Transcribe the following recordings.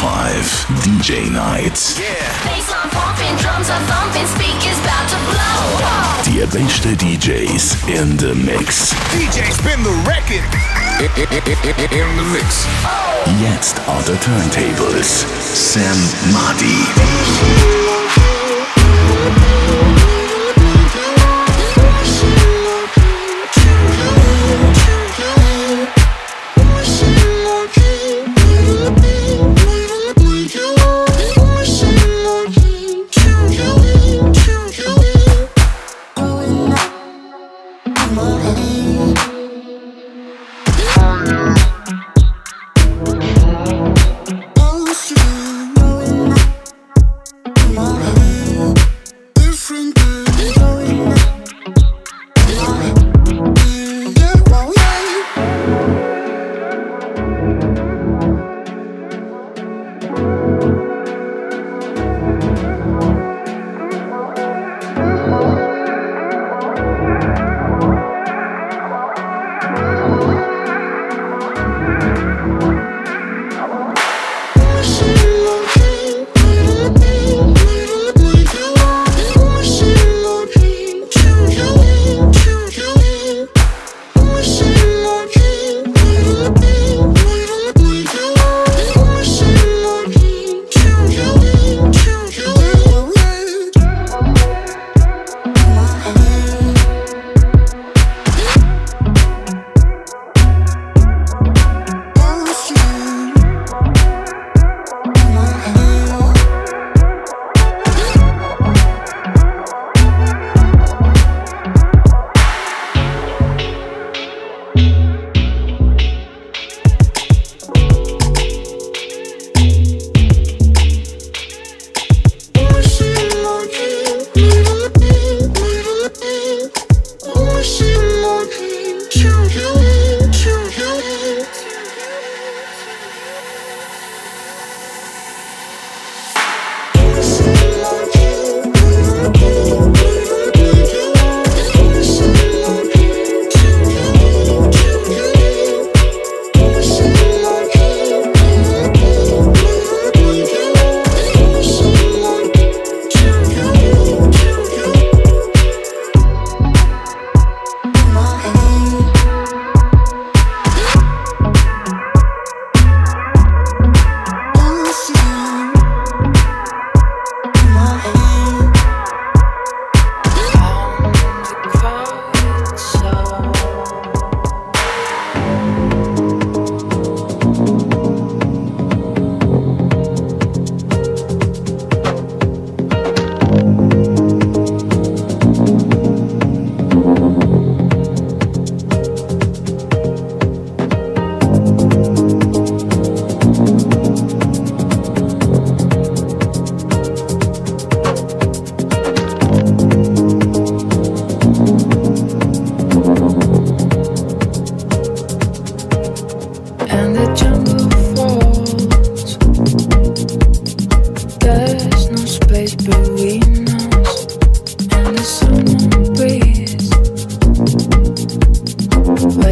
105 DJ Nights. Bassline pumping, drums thumping, speakers about to blow. Die beste DJs in the Mix. DJ spin the record. In the mix. Jetzt on the turntables. Sam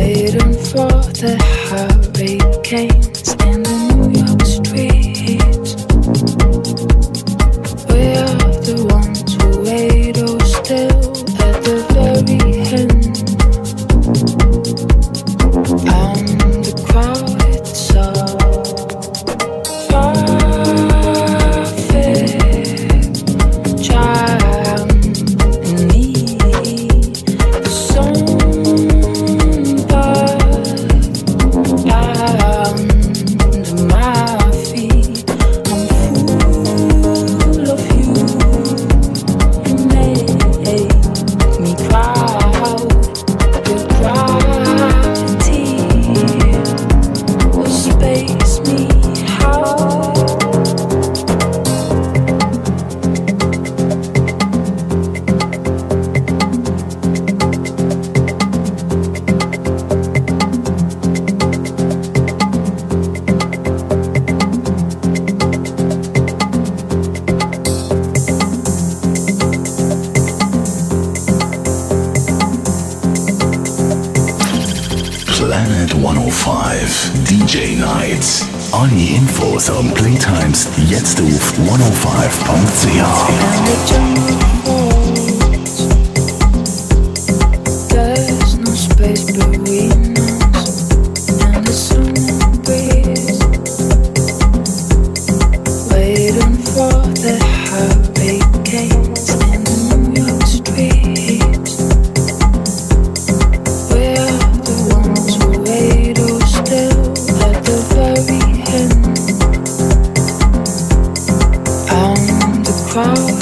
Madi. Planet 105 DJ Nights. phone.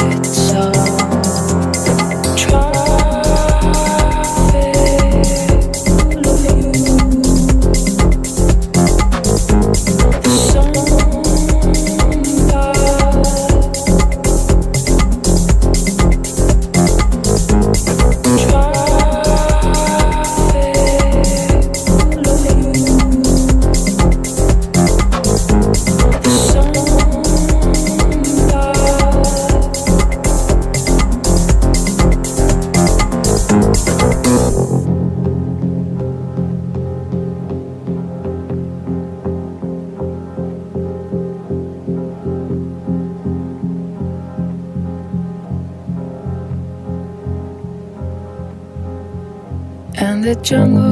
Jungle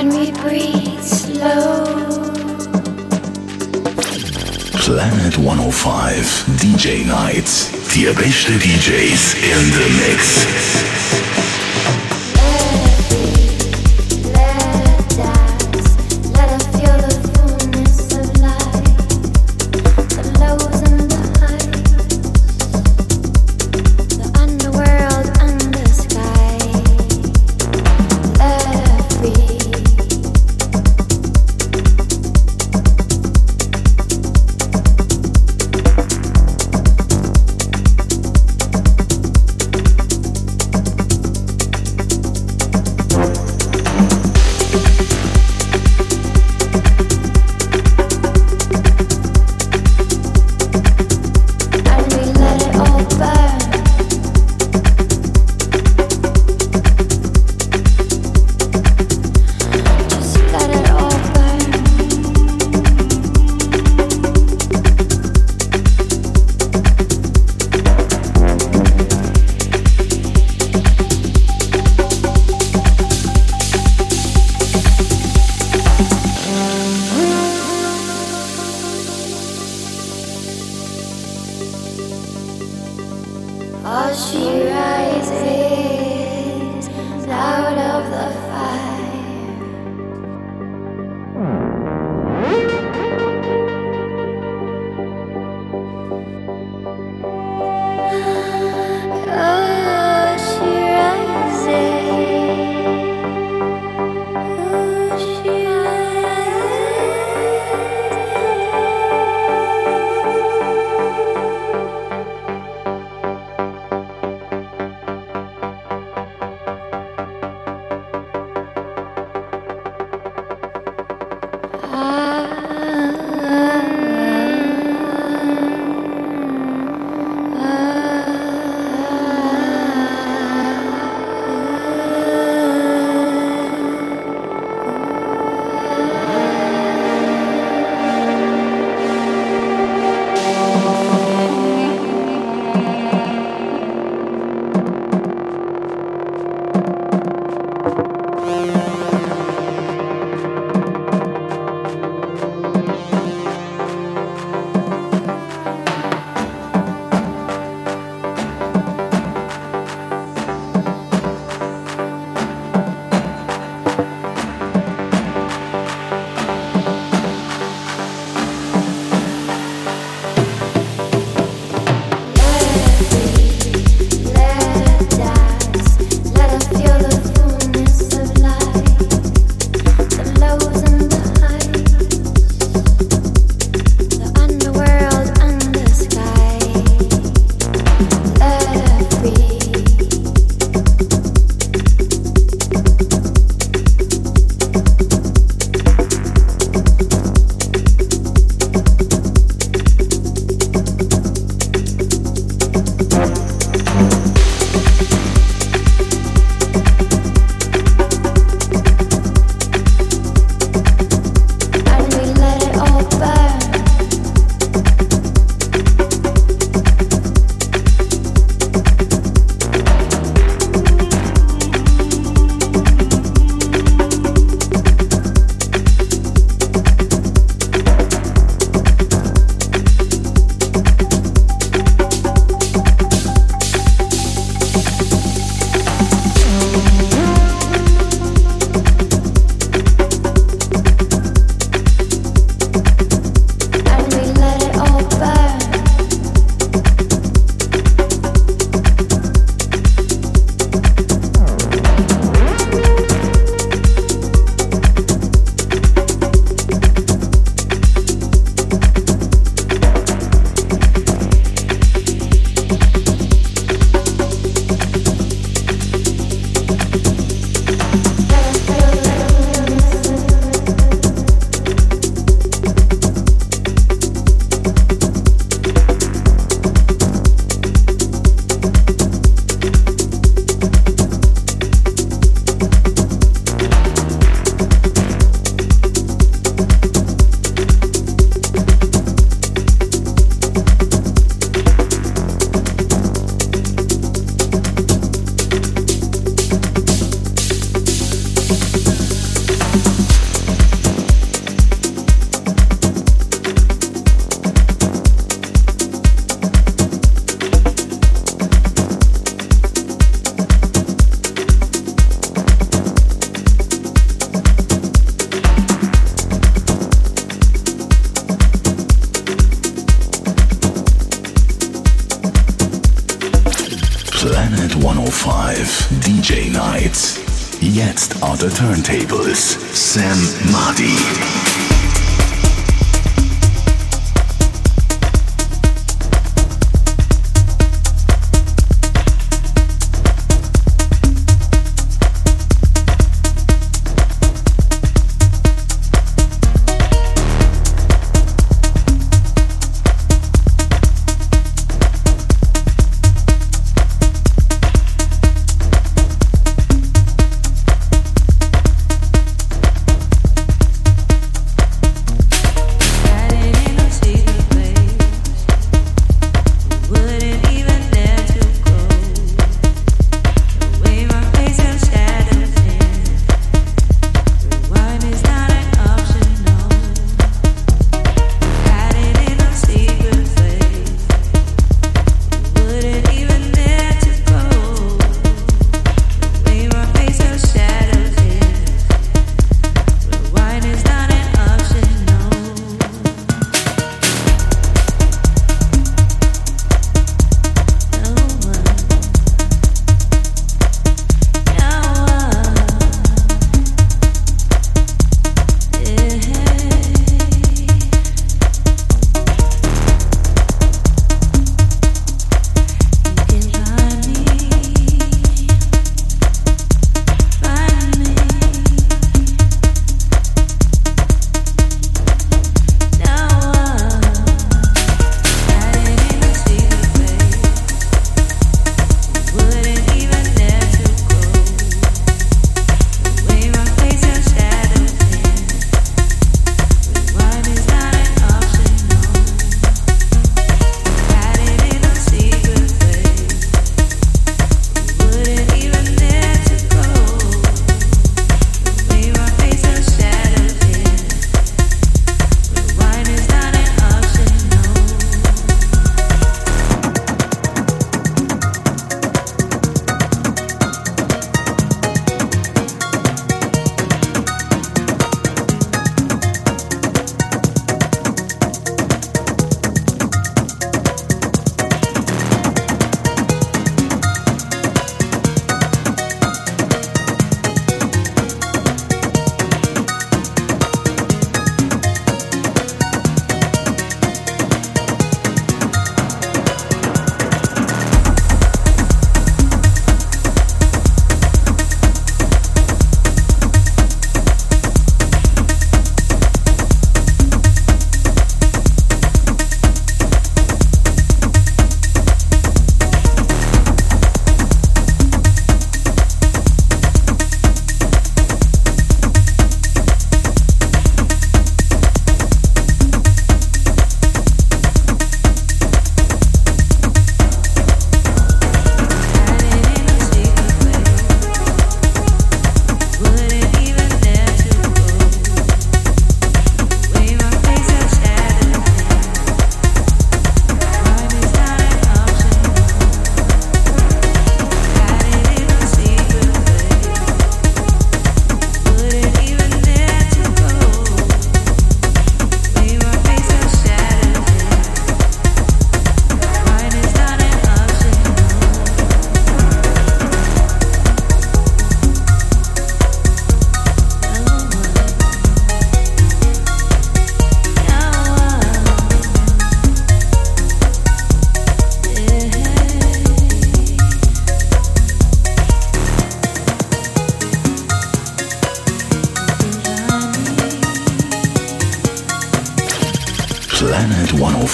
and we breathe slow. Planet 105 DJ Nights. Die beste DJs in the mix.